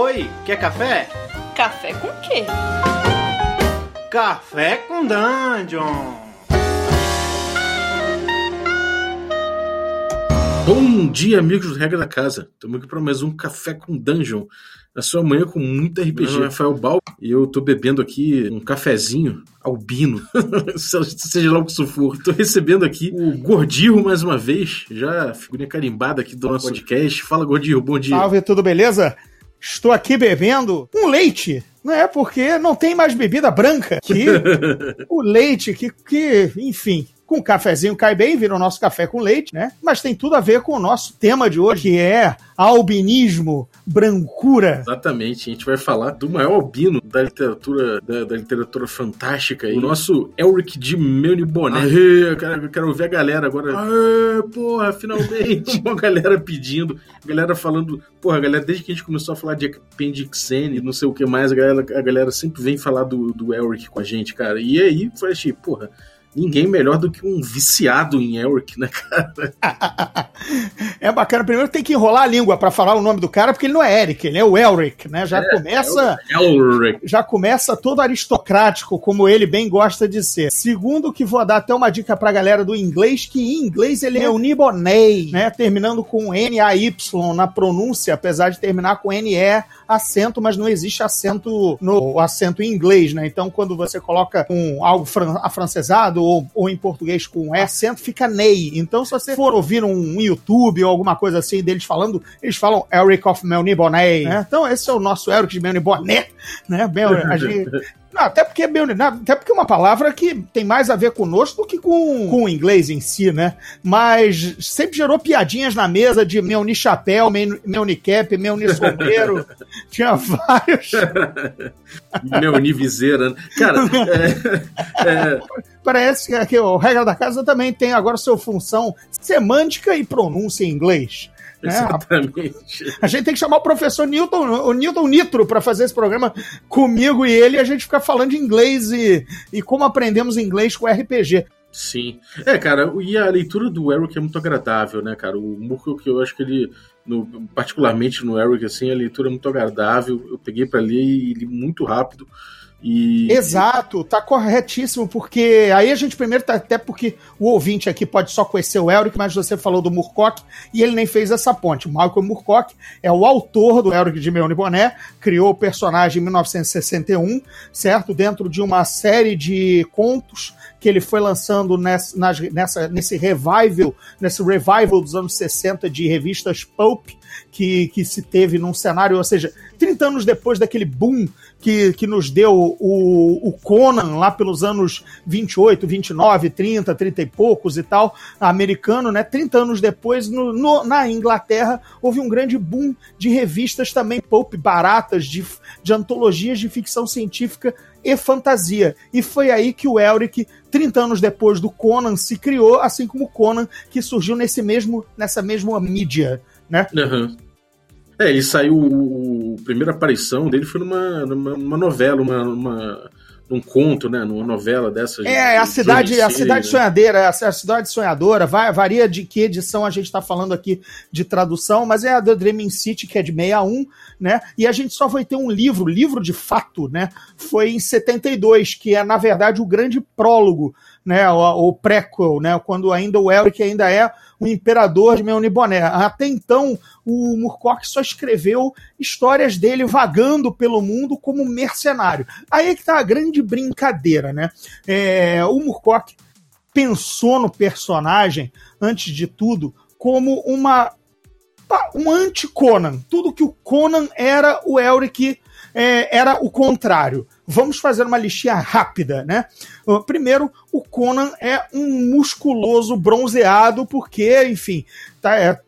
Oi, quer café? Café com quê? Café com Dungeon! Bom dia, amigos do Regra da Casa. Estamos aqui para mais um Café com Dungeon. Na sua manhã com muito RPG. Meu nome é Rafael Bal e eu tô bebendo aqui um cafezinho albino, seja lá o que isso for. Tô recebendo aqui o Gordirro mais uma vez, já figurinha carimbada aqui do nosso podcast. Fala, Gordirro, bom dia. Salve, tudo beleza? Estou aqui bebendo um leite, não é? Porque não tem mais bebida branca que o leite, que, que enfim, com cafezinho cai bem, vira o nosso café com leite, né? Mas tem tudo a ver com o nosso tema de hoje, que é albinismo, brancura. Exatamente, a gente vai falar do maior albino da literatura da, da literatura fantástica, o nosso Elric de Melny Boné. Aê, eu quero, eu quero ver a galera agora. Aê, porra, finalmente! Uma galera pedindo, a galera falando, porra, a galera, desde que a gente começou a falar de Appendixene, não sei o que mais, a galera, a galera sempre vem falar do, do Elric com a gente, cara. E aí, foi assim, porra, ninguém melhor do que um viciado em Elric, né, cara? é bacana. Primeiro tem que enrolar a língua para falar o nome do cara, porque ele não é Eric, ele é o Elric, né? Já é, começa. Elric. Já começa todo aristocrático, como ele bem gosta de ser. Segundo, que vou dar até uma dica pra galera do inglês, que em inglês ele é o Nibonei, né? Terminando com N-A-Y na pronúncia, apesar de terminar com N-E acento, mas não existe acento no acento em inglês, né? Então, quando você coloca um, algo fran ou, ou em português com E acento, fica Ney. Então, se você for ouvir um, um YouTube ou alguma coisa assim deles falando, eles falam Eric of Melny Bonnet, né? Então, esse é o nosso Eric de Melny Bonnet, né? Bem, a gente, não, até porque é até porque é uma palavra que tem mais a ver conosco do que com, com o inglês em si, né? Mas sempre gerou piadinhas na mesa de meu ni chapéu, meu, meu ni cap, meu ni sombreiro. Tinha vários. meu ni viseira. Né? Cara, é, é... parece que, que o regra da casa também tem agora sua função semântica e pronúncia em inglês. Né? Exatamente. A, a, gente tem que chamar o professor Newton, o Newton Nitro, para fazer esse programa comigo e ele, e a gente ficar falando de inglês e, e como aprendemos inglês com RPG. Sim. É, cara, e a leitura do Eric é muito agradável, né, cara? O Murko, que eu acho que ele, no, particularmente no Eric, assim, a leitura é muito agradável. Eu peguei para ler e li muito rápido. E... Exato, tá corretíssimo, porque aí a gente primeiro, tá, até porque o ouvinte aqui pode só conhecer o Elric, mas você falou do Murcock e ele nem fez essa ponte. O Malcolm Murcock é o autor do Elric de Meone Boné, criou o personagem em 1961, certo? Dentro de uma série de contos que ele foi lançando nessa, nessa, nesse revival, nesse revival dos anos 60 de revistas pulp que, que se teve num cenário, ou seja, 30 anos depois daquele boom que, que nos deu o, o Conan lá pelos anos 28, 29, 30, 30 e poucos e tal, americano, né? 30 anos depois, no, no, na Inglaterra, houve um grande boom de revistas também pulp baratas, de, de antologias de ficção científica e fantasia. E foi aí que o Elric, 30 anos depois do Conan, se criou, assim como o Conan, que surgiu nesse mesmo, nessa mesma mídia, né? Uhum. É, ele saiu. O, a primeira aparição dele foi numa, numa, numa novela, uma, uma, num conto, né? Numa novela dessa. É, a cidade, a cidade né? sonhadeira, a, cidade sonhadora, vai, varia de que edição a gente está falando aqui de tradução, mas é a The Dreaming City, que é de 61, né? E a gente só vai ter um livro, livro de fato, né? Foi em 72, que é, na verdade, o grande prólogo, né? O, o prequel, né? Quando ainda o Elric ainda é o imperador de Meuniboné. Até então, o Murcock só escreveu histórias dele vagando pelo mundo como mercenário. Aí é que tá a grande brincadeira, né? É, o Murcock pensou no personagem, antes de tudo, como uma um anti-Conan. Tudo que o Conan era, o Elric é, era o contrário. Vamos fazer uma listinha rápida, né? Primeiro, o Conan é um musculoso bronzeado, porque, enfim, tá, é,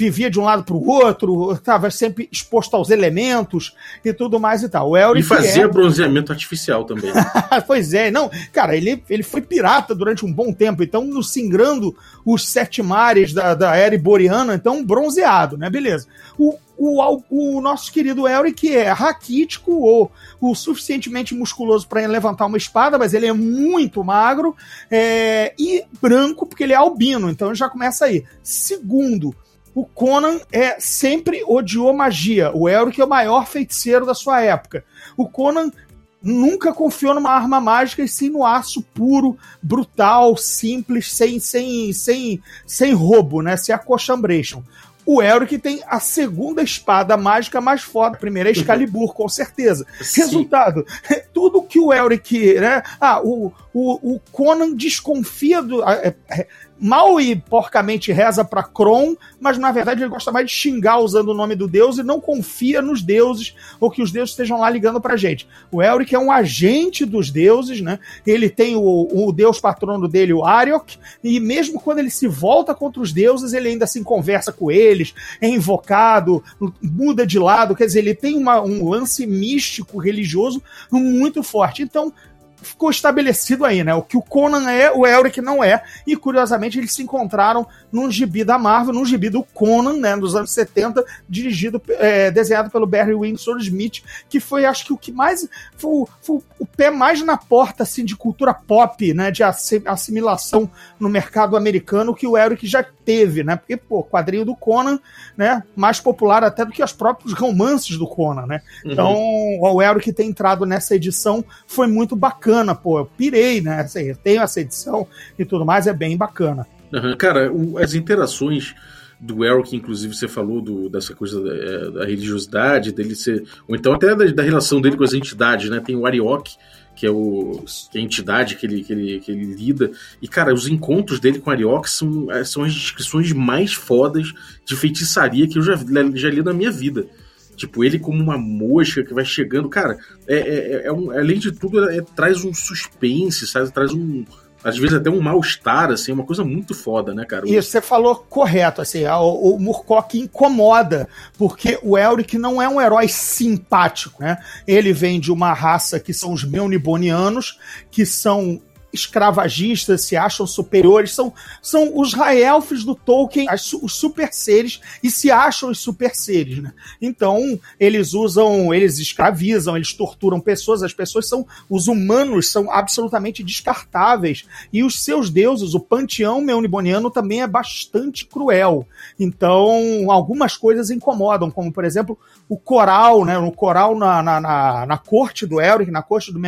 vivia de um lado para o outro, estava sempre exposto aos elementos e tudo mais e tal. O Elric e fazia é... bronzeamento artificial também. pois é, não, cara, ele, ele foi pirata durante um bom tempo, então no singrando os sete mares da, da era iboriana, então bronzeado, né? Beleza. O, o, o nosso querido Elric é raquítico ou o suficientemente musculoso para levantar uma espada, mas ele é muito magro é, e branco, porque ele é albino, então já começa aí. Segundo, o Conan é sempre odiou magia. O Elric é o maior feiticeiro da sua época. O Conan nunca confiou numa arma mágica e sim no aço puro, brutal, simples, sem sem sem sem roubo, né? Sem acochambreixam. O Elric tem a segunda espada mágica mais foda. A primeira é Excalibur, com certeza. Sim. Resultado: tudo que o Elric, né? Ah, o, o, o Conan desconfia do. É, é, mal e porcamente reza para Kron, mas na verdade ele gosta mais de xingar usando o nome do deus e não confia nos deuses ou que os deuses estejam lá ligando pra gente. O Elric é um agente dos deuses, né? Ele tem o, o deus patrono dele, o Ariok, e mesmo quando ele se volta contra os deuses, ele ainda assim conversa com eles, é invocado, muda de lado, quer dizer, ele tem uma, um lance místico religioso muito forte. Então, ficou estabelecido aí, né? O que o Conan é, o Elric não é. E curiosamente eles se encontraram num gibi da Marvel, num gibi do Conan, né? Dos anos 70, dirigido, é, desenhado pelo Barry Windsor Smith, que foi, acho que o que mais. Foi, foi, o pé mais na porta, assim, de cultura pop, né? De assimilação no mercado americano que o Elric já teve, né? Porque, pô, quadrinho do Conan, né? Mais popular até do que os próprios romances do Conan, né? Uhum. Então, o Elric ter entrado nessa edição foi muito bacana, pô. Eu pirei, né? Assim, eu tenho essa edição e tudo mais, é bem bacana. Uhum. Cara, o, as interações do Elric, inclusive, você falou do, dessa coisa da, é, da, religiosidade, dele ser. Ou então até da, da, relação dele com as entidades, né? Tem o Ariok, que é, o, que é a entidade que ele, que, ele, que ele lida. E, cara, os encontros dele com Ariok são, é, são as descrições mais fodas de feitiçaria que eu já, já li na minha vida. Tipo, ele como uma mosca que vai chegando. Cara, é, é, é um, além de tudo, é, traz um suspense, sabe? Traz um, às vezes até um mal-estar, assim, uma coisa muito foda, né, cara? Isso, você falou correto, assim, o, o Murkock incomoda, porque o Elric não é um herói simpático, né? Ele vem de uma raça que são os Melnibonianos, que são escravagistas, se acham superiores, são, são os high-elfs do Tolkien, as, os super seres, e se acham os super seres, né? Então, eles usam, eles escravizam, eles torturam pessoas, as pessoas são, os humanos são absolutamente descartáveis, e os seus deuses, o panteão meuniboniano também é bastante cruel. Então, algumas coisas incomodam, como, por exemplo, o coral, né? O coral na, na, na, na corte do Elric, na corte do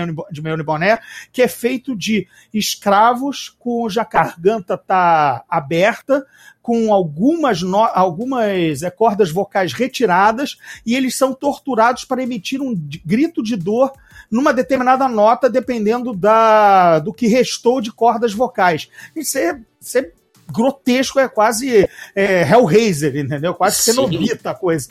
Meuniboné, que é feito de escravos cuja garganta está aberta, com algumas, no, algumas é, cordas vocais retiradas, e eles são torturados para emitir um grito de dor numa determinada nota, dependendo da, do que restou de cordas vocais. Isso é, isso é grotesco, é quase é, Hellraiser, entendeu? Quase cenobita a coisa.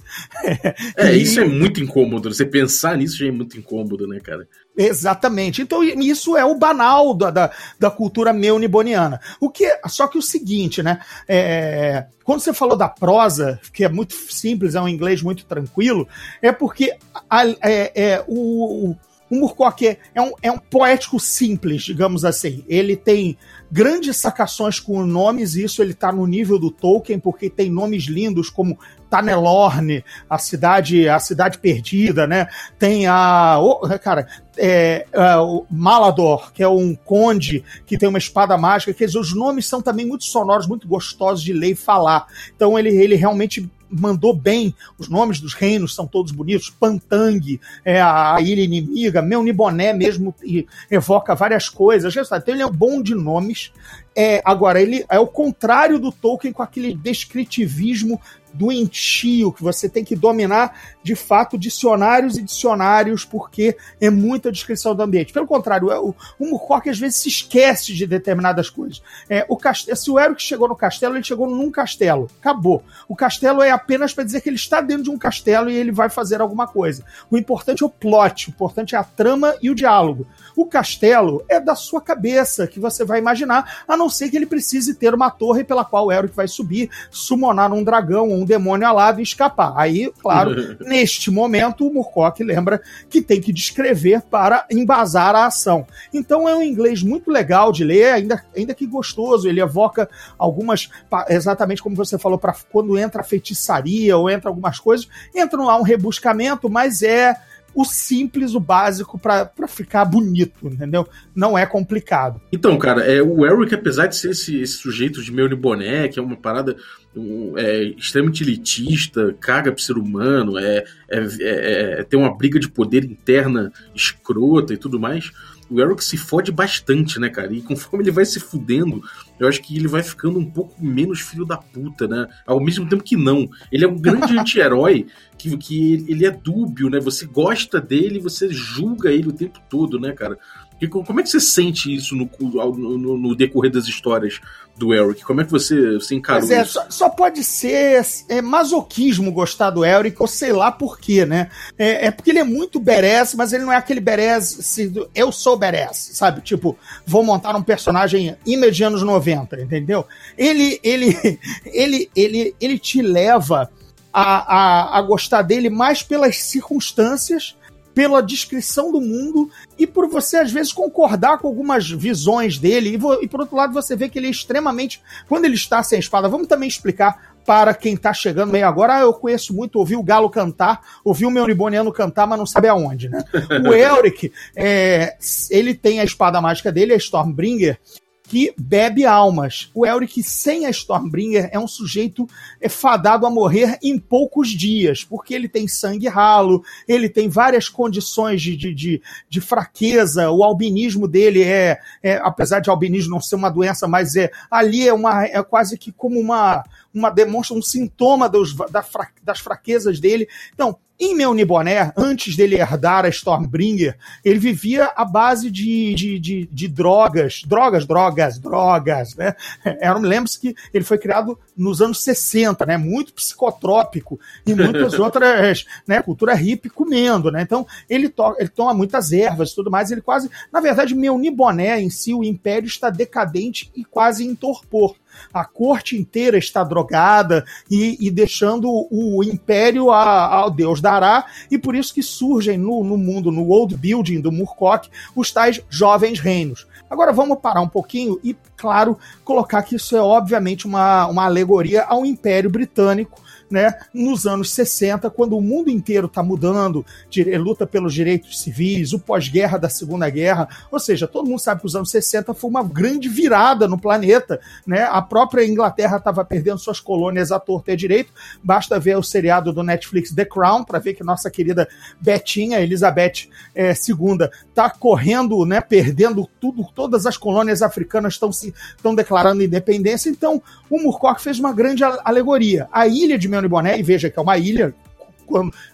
É, e... isso é muito incômodo. Você pensar nisso já é muito incômodo, né, cara? Exatamente. Então, isso é o banal da, da, da cultura meuniboniana. O que, só que o seguinte, né? É, quando você falou da prosa, que é muito simples, é um inglês muito tranquilo, é porque a, é, é, o, o Murkoch é, é, um, é um poético simples, digamos assim. Ele tem grandes sacações com nomes, e isso ele tá no nível do Tolkien, porque tem nomes lindos como Tanelorne, a cidade, a cidade perdida, né? Tem a, oh, cara, é, é, o Malador, que é um conde que tem uma espada mágica, quer dizer, os nomes são também muito sonoros, muito gostosos de ler e falar. Então ele, ele realmente mandou bem. Os nomes dos reinos são todos bonitos. Pantang, é a, ilha inimiga, Meuniboné mesmo evoca várias coisas. Então ele é bom de nomes. É, agora, ele é o contrário do Tolkien com aquele descritivismo doentio, que você tem que dominar de fato dicionários e dicionários, porque é muita descrição do ambiente. Pelo contrário, o, o Murkoch às vezes se esquece de determinadas coisas. É, o castelo, se o Eric chegou no castelo, ele chegou num castelo. Acabou. O castelo é apenas para dizer que ele está dentro de um castelo e ele vai fazer alguma coisa. O importante é o plot, o importante é a trama e o diálogo. O castelo é da sua cabeça, que você vai imaginar, a não ser que ele precise ter uma torre pela qual o Eric vai subir, summonar um dragão um demônio alado e escapar. Aí, claro, neste momento, o Murkoch lembra que tem que descrever para embasar a ação. Então é um inglês muito legal de ler, ainda, ainda que gostoso. Ele evoca algumas, exatamente como você falou, para quando entra feitiçaria ou entra algumas coisas, entra lá um rebuscamento, mas é o simples, o básico para ficar bonito, entendeu? Não é complicado. Então, cara, é, o Eric, apesar de ser esse, esse sujeito de meio de boné, que é uma parada um, é extremamente elitista, caga pro ser humano, é, é, é, é, tem uma briga de poder interna escrota e tudo mais, o Eric se fode bastante, né, cara? E conforme ele vai se fudendo, eu acho que ele vai ficando um pouco menos filho da puta, né? Ao mesmo tempo que não. Ele é um grande anti-herói que, que ele é dúbio, né? Você gosta dele, você julga ele o tempo todo, né, cara? E como é que você sente isso no, no, no, decorrer das histórias do Eric? Como é que você, você encarou é, isso? Só, só, pode ser é, masoquismo gostar do Eric, ou sei lá por quê, né? É, é porque ele é muito badass, mas ele não é aquele badass, se, eu sou badass, sabe? Tipo, vou montar um personagem image anos 90, entendeu? Ele, ele, ele, ele, ele te leva a, a, a gostar dele mais pelas circunstâncias pela descrição do mundo e por você, às vezes, concordar com algumas visões dele. E, e, por outro lado, você vê que ele é extremamente. Quando ele está sem espada, vamos também explicar para quem está chegando meio agora. Ah, eu conheço muito, ouvi o Galo cantar, ouvi o meu Riboniano cantar, mas não sabe aonde, né? O Elric, é, ele tem a espada mágica dele, a Stormbringer, que bebe almas. O Elric, sem a Stormbringer, é um sujeito é fadado a morrer em poucos dias, porque ele tem sangue ralo, ele tem várias condições de, de, de, de fraqueza, o albinismo dele é, é, apesar de albinismo não ser uma doença, mas é ali é, uma, é quase que como uma, uma demonstra um sintoma dos, da, das fraquezas dele. Então, em Melniboné, antes dele herdar a Stormbringer, ele vivia à base de, de, de, de drogas, drogas, drogas, drogas, né? Eu me lembro que ele foi criado nos anos 60, né? Muito psicotrópico e muitas outras, né? Cultura hippie comendo, né? Então, ele, to ele toma muitas ervas e tudo mais, ele quase, na verdade, Melniboné em si, o império está decadente e quase em torpor a corte inteira está drogada e, e deixando o império ao Deus dará, e por isso que surgem no, no mundo, no old building do Murkoch, os tais jovens reinos. Agora vamos parar um pouquinho e, claro, colocar que isso é obviamente uma, uma alegoria ao Império Britânico, né, nos anos 60, quando o mundo inteiro está mudando, luta pelos direitos civis, o pós-guerra da Segunda Guerra, ou seja, todo mundo sabe que os anos 60 foi uma grande virada no planeta, né? A própria Inglaterra estava perdendo suas colônias à torta e à direito, basta ver o seriado do Netflix The Crown para ver que nossa querida Betinha, Elizabeth é, II, está correndo, né, perdendo tudo, todas as colônias africanas estão se estão declarando independência, então o Murkoch fez uma grande alegoria. A ilha de Boné, e veja que é uma ilha,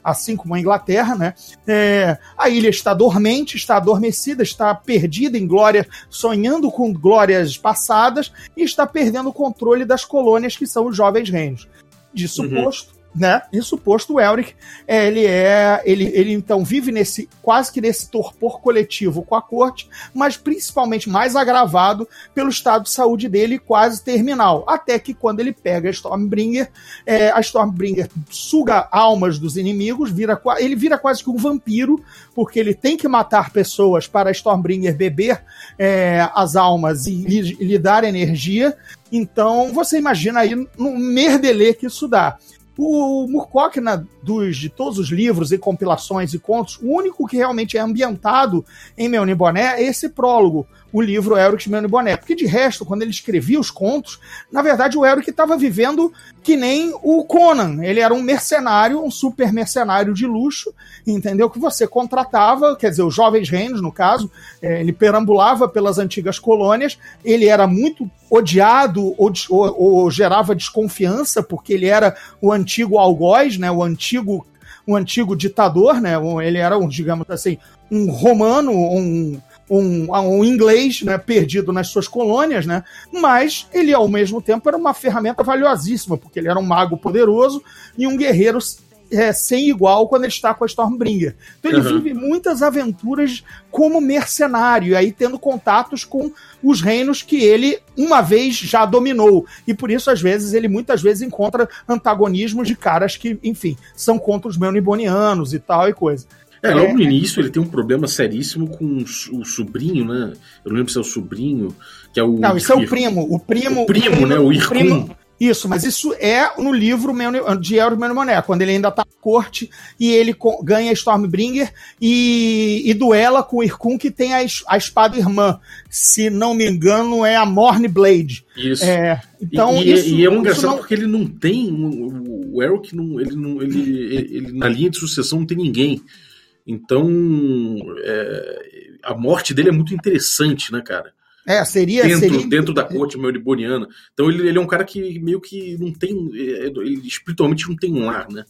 assim como a Inglaterra, né? É, a ilha está dormente, está adormecida, está perdida em glória, sonhando com glórias passadas e está perdendo o controle das colônias que são os jovens reinos. Disso uhum. posto, né? E suposto o Elric, é, ele é, ele, ele então vive nesse quase que nesse torpor coletivo com a corte, mas principalmente mais agravado pelo estado de saúde dele quase terminal, até que quando ele pega a Stormbringer, é, a Stormbringer suga almas dos inimigos, vira ele vira quase que um vampiro, porque ele tem que matar pessoas para a Stormbringer beber é, as almas e lhe, lhe dar energia. Então você imagina aí no merdelê que isso dá. O Murkoch, na, dos, de todos os livros e compilações e contos, o único que realmente é ambientado em Meu é esse prólogo, o livro Elric Meu Boné. Porque de resto, quando ele escrevia os contos, na verdade o Elric estava vivendo que nem o Conan. Ele era um mercenário, um super mercenário de luxo, entendeu? Que você contratava, quer dizer, os jovens reinos, no caso, é, ele perambulava pelas antigas colônias, ele era muito odiado ou, ou, ou, gerava desconfiança, porque ele era o antigo algoz, né? O antigo, o antigo ditador, né? Ele era, um, digamos assim, um romano, um, um, um inglês né, perdido nas suas colônias, né? Mas ele, ao mesmo tempo, era uma ferramenta valiosíssima, porque ele era um mago poderoso e um guerreiro é, sem igual quando ele está com a Stormbringer. Então ele uhum. vive muitas aventuras como mercenário, e aí tendo contatos com os reinos que ele uma vez já dominou. E por isso, às vezes, ele muitas vezes encontra antagonismos de caras que, enfim, são contra os Melnibonianos e tal e coisa. É, logo no início ele tem um problema seríssimo com o sobrinho, né? Eu não lembro se é o sobrinho, que é o. Não, isso é o primo. O primo. O primo, o primo né? O Irkun. Isso, mas isso é no livro de Elros Menimoné, quando ele ainda tá na corte e ele ganha Stormbringer e, e duela com o Irkun que tem a, a espada irmã. Se não me engano, é a Morn Blade. Isso. É, então, e, isso, e é um engraçado não... porque ele não tem. O, Elric, não, ele, não, ele, ele, ele, na linha de sucessão não tem ninguém. Então, é, a morte dele é muito interessante, né, cara? É, seria. Dentro, seria... dentro da corte meliboniana. Então ele, ele é um cara que meio que não tem. É, ele espiritualmente não tem um lar, né?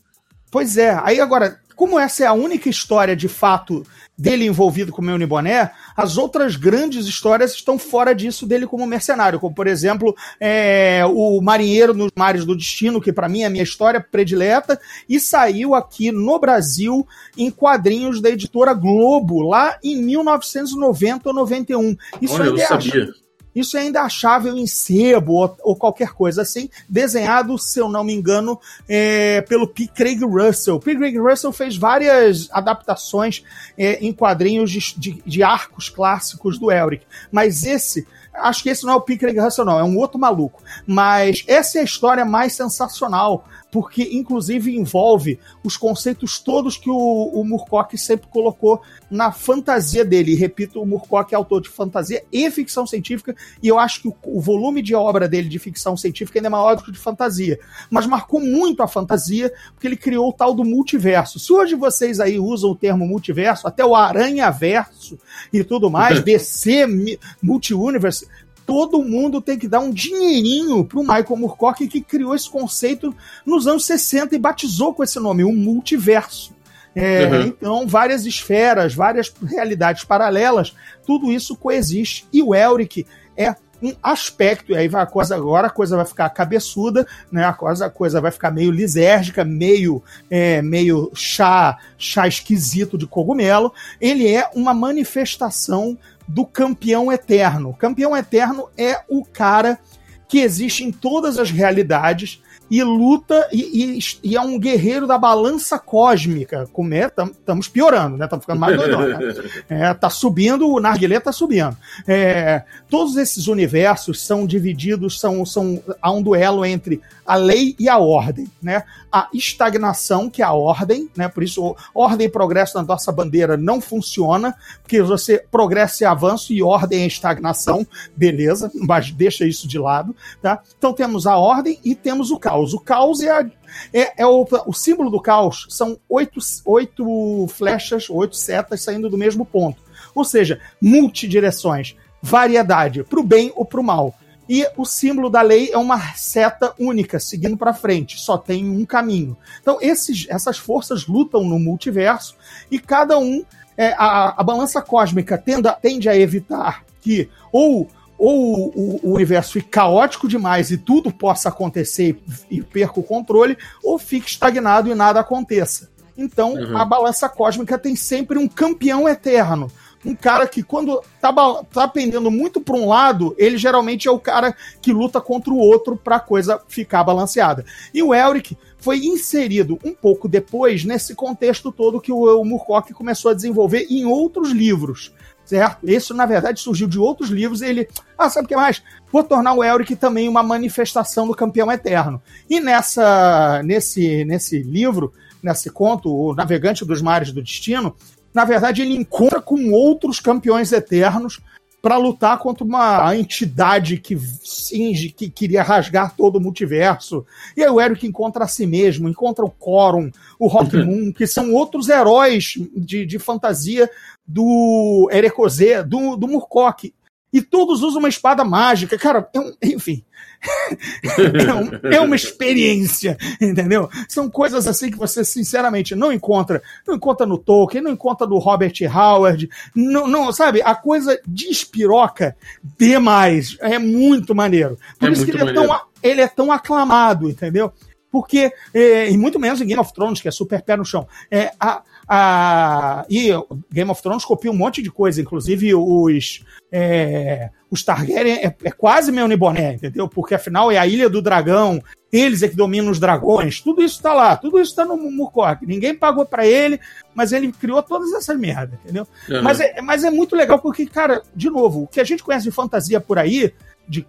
Pois é. Aí agora, como essa é a única história de fato dele envolvido com o Meuni Boné, as outras grandes histórias estão fora disso dele como mercenário, como por exemplo é, o Marinheiro nos Mares do Destino, que para mim é a minha história predileta, e saiu aqui no Brasil em quadrinhos da editora Globo, lá em 1990 ou 91. Isso Olha, eu sabia. Isso é ainda achável em sebo ou, ou, qualquer coisa assim, desenhado, se eu não me engano, é, pelo P. Craig Russell. P. Craig Russell fez várias adaptações é, em quadrinhos de, de, de, arcos clássicos do Elric, mas esse acho que esse não é o P. Craig Russell, não, é um outro maluco. Mas essa é a história mais sensacional porque inclusive envolve os conceitos todos que o, o Murcock sempre colocou na fantasia dele. E, repito, o Murcock é autor de fantasia e ficção científica, e eu acho que o, o, volume de obra dele de ficção científica ainda é maior do que de fantasia. Mas marcou muito a fantasia, porque ele criou o tal do multiverso. Se hoje vocês aí usam o termo multiverso, até o Aranha-Verso e tudo mais, DC, Multiuniverse, todo mundo tem que dar um dinheirinho pro Michael Moorcock que criou esse conceito nos anos 60 e batizou com esse nome, o multiverso. É, uhum. Então, várias esferas, várias realidades paralelas, tudo isso coexiste. E o Elric é um aspecto, e aí vai a coisa agora, a coisa vai ficar cabeçuda, né? A coisa, a coisa vai ficar meio lisérgica, meio é, meio chá, chá esquisito de cogumelo. Ele é uma manifestação do campeão eterno. Campeão eterno é o cara que existe em todas as realidades e luta e, e, e, é um guerreiro da balança cósmica. Como é? Estamos piorando, né? Estamos ficando mais doidão. Né? É, tá subindo, o narguilé tá subindo. É, todos esses universos são divididos, são, são há um duelo entre a lei e a ordem, né? A estagnação, que é a ordem, né? Por isso, ordem e progresso na nossa bandeira não funciona, porque você progresso é avanço e ordem é estagnação, beleza, mas deixa isso de lado, tá? Então temos a ordem e temos o caos. O caos é, a, é, é o, o, símbolo do caos são oito, oito flechas, oito setas saindo do mesmo ponto. Ou seja, multidireções, variedade, para o bem ou para o mal. E o símbolo da lei é uma seta única, seguindo para frente, só tem um caminho. Então, esses, essas forças lutam no multiverso e cada um. É, a, a balança cósmica tende a evitar que ou ou o, o, universo fique caótico demais e tudo possa acontecer e, e perca o controle, ou fique estagnado e nada aconteça. Então, uhum. a balança cósmica tem sempre um campeão eterno um cara que, quando tá, tá pendendo muito para um lado, ele geralmente é o cara que luta contra o outro para a coisa ficar balanceada. E o Elric foi inserido um pouco depois nesse contexto todo que o, o Murcock começou a desenvolver em outros livros. Certo? Isso, na verdade, surgiu de outros livros. ele, ah, sabe o que mais? Vou tornar o Elric também uma manifestação do campeão eterno. E nessa, nesse, nesse livro, nesse conto, O Navegante dos Mares do Destino, na verdade, ele encontra com outros campeões eternos para lutar contra uma entidade que finge que queria rasgar todo o multiverso. E aí o Eric encontra a si mesmo, encontra o Corum, o Rock Moon, que são outros heróis de, de fantasia do Erecozé, do, do Murcock. E todos usam uma espada mágica. Cara, é um, enfim. é, um, é, uma experiência, entendeu? São coisas assim que você sinceramente não encontra, não encontra no Tolkien, não encontra no Robert Howard, não, não sabe? A coisa despiroca demais, é muito maneiro. Por é isso que ele é, tão, ele é tão aclamado, entendeu? Porque, é, e muito menos em Game of Thrones, que é super pé no chão. É, a, a, e Game of Thrones copia um monte de coisa, inclusive os. É, os Targaryen é, é quase meu Niboné, entendeu? Porque afinal é a Ilha do Dragão, eles é que dominam os dragões, tudo isso tá lá, tudo isso tá no Murkoff. Ninguém pagou para ele, mas ele criou todas essas merdas, entendeu? Uhum. Mas, é, mas é muito legal porque, cara, de novo, o que a gente conhece de fantasia por aí, de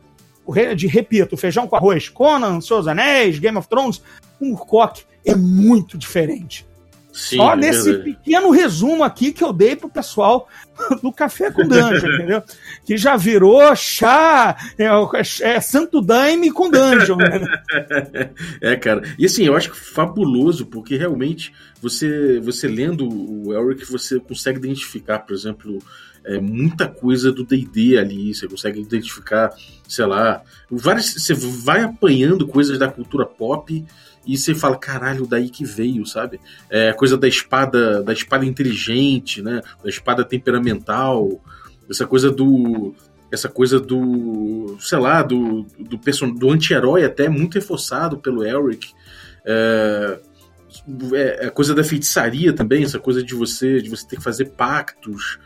de, repito, feijão com arroz, Conan, Seus Anéis, Game of Thrones, o Murcock é muito diferente. Sim, Só é nesse pequeno resumo aqui que eu dei pro pessoal do Café com Dungeon, entendeu? Que já virou chá, é, é Santo Daime com Dungeon. Né? é, cara. E assim, eu acho fabuloso, porque realmente você, você lendo o Elric, você consegue identificar, por exemplo, é, muita coisa do D&D ali, você consegue identificar, sei lá, várias, você vai apanhando coisas da cultura pop e você fala, caralho, daí que veio, sabe? É coisa da espada, da espada inteligente, né? Da espada temperamental, essa coisa do essa coisa do, sei lá, do do, person do anti-herói até muito reforçado pelo Elric. É, é, a coisa da feitiçaria também, essa coisa de você de você ter que fazer pactos.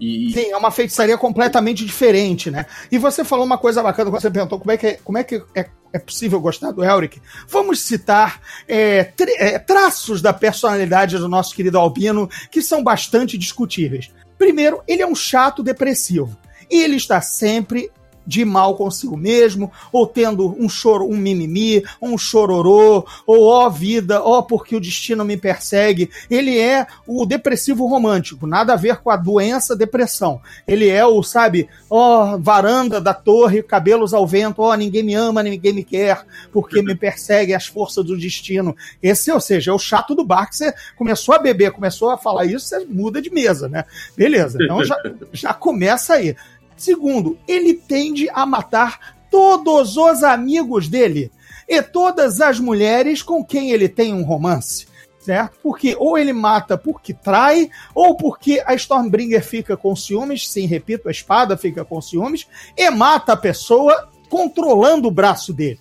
E... Sim, é uma feitiçaria completamente diferente, né? E você falou uma coisa bacana quando você perguntou como é que é, como é, que é, é possível gostar do Elric. Vamos citar é, é, traços da personalidade do nosso querido Albino que são bastante discutíveis. Primeiro, ele é um chato depressivo. E ele está sempre de mal consigo mesmo, ou tendo um choro, um mimimi, um chororô, ou ó vida, ó porque o destino me persegue. Ele é o depressivo romântico, nada a ver com a doença depressão. Ele é o, sabe, ó varanda da torre, cabelos ao vento, ó ninguém me ama, ninguém me quer, porque me perseguem as forças do destino. Esse, ou seja, é o chato do bar que você começou a beber, começou a falar isso, você muda de mesa, né? Beleza, então já, já começa aí. Segundo, ele tende a matar todos os amigos dele e todas as mulheres com quem ele tem um romance. Certo? Porque ou ele mata porque trai, ou porque a Stormbringer fica com ciúmes, sim, repito, a espada fica com ciúmes, e mata a pessoa controlando o braço dele.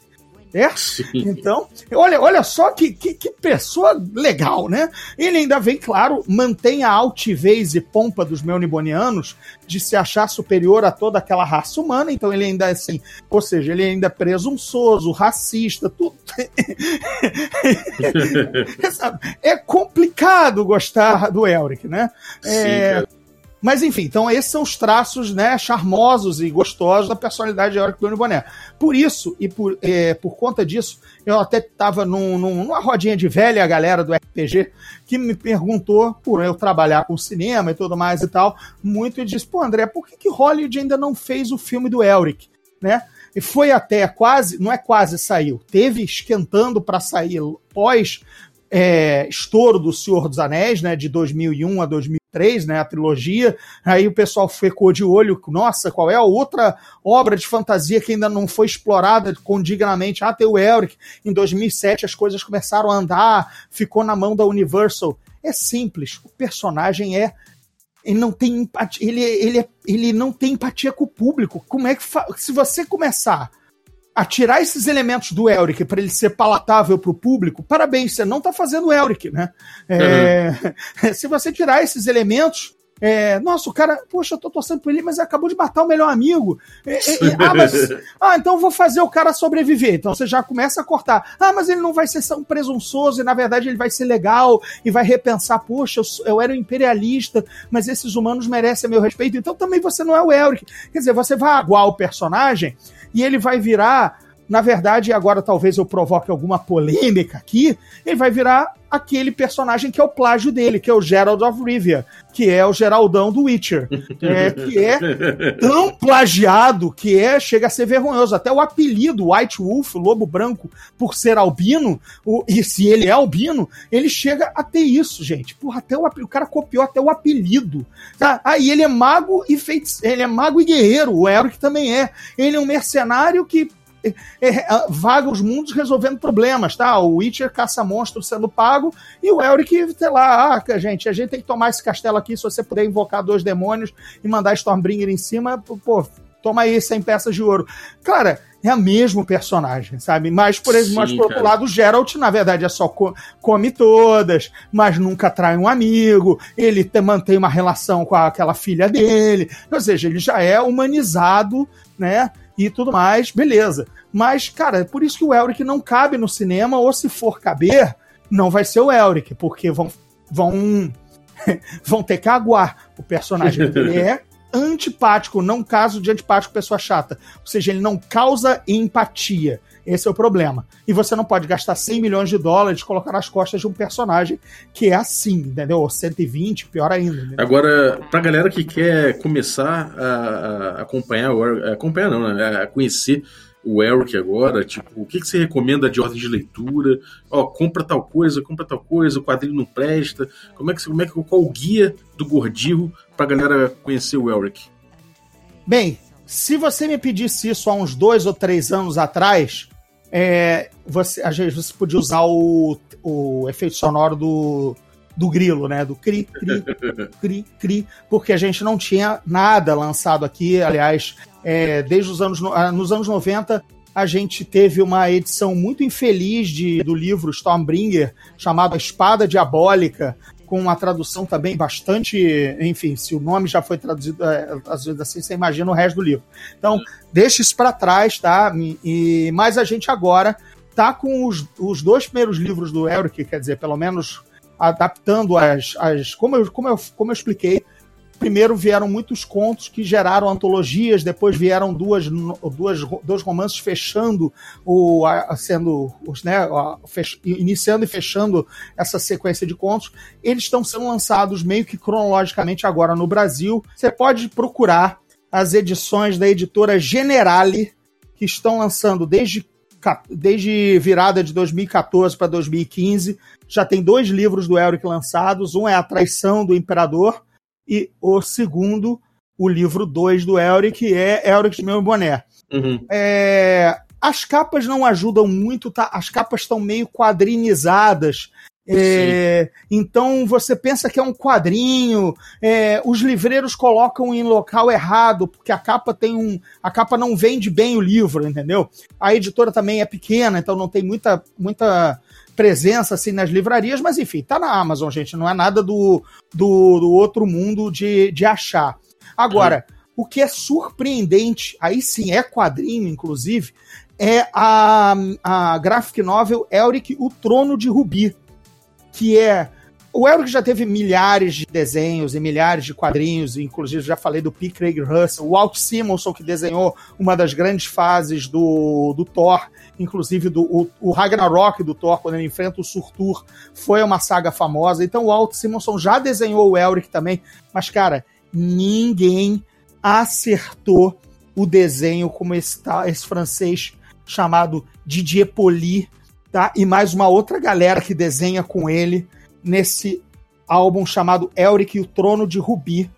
É? Então, olha, olha só que, que, que, pessoa legal, né? Ele ainda vem, claro, mantém a altivez e pompa dos melnibonianos de se achar superior a toda aquela raça humana, então ele ainda é assim, ou seja, ele ainda é presunçoso, racista, tudo. é complicado gostar do Elric, né? Sim, é, mas enfim, então esses são os traços né, charmosos e gostosos da personalidade de Eurico Doni Boné. Por isso, e por, é, por conta disso, eu até estava num, num, numa rodinha de velha galera do RPG que me perguntou, por eu trabalhar com cinema e tudo mais e tal, muito, e disse, pô André, por que, que Hollywood ainda não fez o filme do Elric? Né? E foi até quase, não é quase saiu, teve esquentando para sair pós é, estouro do Senhor dos Anéis, né, de 2001 a 2000 3, né, a trilogia, aí o pessoal ficou de olho, nossa, qual é a outra obra de fantasia que ainda não foi explorada condignamente? Ah, tem o Elric, em 2007 as coisas começaram a andar, ficou na mão da Universal. É simples, o personagem é ele não tem empatia, ele, ele, ele não tem empatia com o público. Como é que se você começar a tirar esses elementos do Elric para ele ser palatável para o público, parabéns, você não está fazendo Elric, né? É, uhum. Se você tirar esses elementos, é, nossa, o cara, poxa, eu tô torcendo por ele, mas ele acabou de matar o melhor amigo. É, é, é ah, mas, ah, então eu vou fazer o cara sobreviver. Então você já começa a cortar. Ah, mas ele não vai ser tão presunçoso e na verdade ele vai ser legal e vai repensar, poxa, eu, eu era um imperialista, mas esses humanos merecem meu respeito. Então também você não é o Elric. Quer dizer, você vai aguar o personagem e ele vai virar na verdade, agora talvez eu provoque alguma polêmica aqui, ele vai virar aquele personagem que é o plágio dele, que é o Gerald of Rivia, que é o Geraldão do Witcher, é, que é tão plagiado que é chega a ser vergonhoso. Até o apelido White Wolf, Lobo Branco, por ser albino, o, e se ele é albino, ele chega a ter isso, gente. Porra, até o, o cara copiou até o apelido. Tá? Aí ah, ele é mago e feitiço, ele é mago e guerreiro, o Eric também é. Ele é um mercenário que é, vaga os mundos resolvendo problemas, tá? O Witcher caça monstros sendo pago e o Elric, sei lá, ah, gente, a gente tem que tomar esse castelo aqui se você puder invocar dois demônios e mandar Stormbringer em cima, pô, toma aí 100 peças de ouro. Cara, é o mesmo personagem, sabe? Mas, por exemplo, mas por outro lado, o Geralt, na verdade, é só co come todas, mas nunca trai um amigo, ele mantém uma relação com a, aquela filha dele, ou seja, ele já é humanizado, né? E tudo mais, beleza. Mas, cara, é por isso que o Elric não cabe no cinema, ou se for caber, não vai ser o Elric, porque vão, vão, vão ter que aguar. O personagem dele é antipático, não caso de antipático pessoa chata. Ou seja, ele não causa empatia. Esse é o problema. E você não pode gastar 100 milhões de dólares e colocar nas costas de um personagem que é assim, entendeu? Ou 120, pior ainda. Entendeu? Agora, pra galera que quer começar a, a acompanhar, acompanhar não, né? A conhecer o Eric agora, tipo, o que, que você recomenda de ordem de leitura? Ó, compra tal coisa, compra tal coisa, o quadrinho não presta. Como é que, como é que qual o guia do Gordirro pra galera conhecer o Eric? Bem, se você me pedisse isso há uns dois ou três anos atrás, é, você, às vezes você podia usar o, o efeito sonoro do, do grilo, né? Do cri, cri, cri, cri, porque a gente não tinha nada lançado aqui. Aliás, é, desde os anos, ah, nos anos 90, a gente teve uma edição muito infeliz de, do livro Stormbringer, chamado Espada Diabólica, com uma tradução também bastante. Enfim, se o nome já foi traduzido, é, às vezes assim, você imagina o resto do livro. Então, deixa isso para trás, tá? E, mas a gente agora tá com os, os dois primeiros livros do Elric, quer dizer, pelo menos adaptando as. as como, eu, como, eu, como eu expliquei, primeiro vieram muitos contos que geraram antologias, depois vieram duas, duas dois romances fechando o sendo né, iniciando e fechando essa sequência de contos. Eles estão sendo lançados meio que cronologicamente agora no Brasil. Você pode procurar as edições da editora Generale que estão lançando desde desde virada de 2014 para 2015. Já tem dois livros do Elric lançados. Um é A Traição do Imperador e o segundo, o livro 2 do Elric, é Elric de Meu Boné. Uhum. É, as capas não ajudam muito, tá? As capas estão meio quadrinizadas. É, então você pensa que é um quadrinho, é, os livreiros colocam em local errado, porque a capa tem um. A capa não vende bem o livro, entendeu? A editora também é pequena, então não tem muita, muita presença assim nas livrarias, mas enfim, tá na Amazon, gente. Não é nada do, do, do outro mundo de, de achar. Agora, o que é surpreendente, aí sim é quadrinho, inclusive, é a, a graphic novel Elric, O Trono de Rubi, que é o Elric já teve milhares de desenhos e milhares de quadrinhos, inclusive já falei do P. Craig Russell, o Walt Simonson, que desenhou uma das grandes fases do, do Thor, inclusive do, o, o Ragnarok do Thor, quando ele enfrenta o Surtur, foi uma saga famosa. Então o Walt Simonson já desenhou o Elric também, mas cara, ninguém acertou o desenho como esse, esse francês chamado Didier Poli, tá? E mais uma outra galera que desenha com ele nesse álbum chamado Elric e o Trono de Rubi.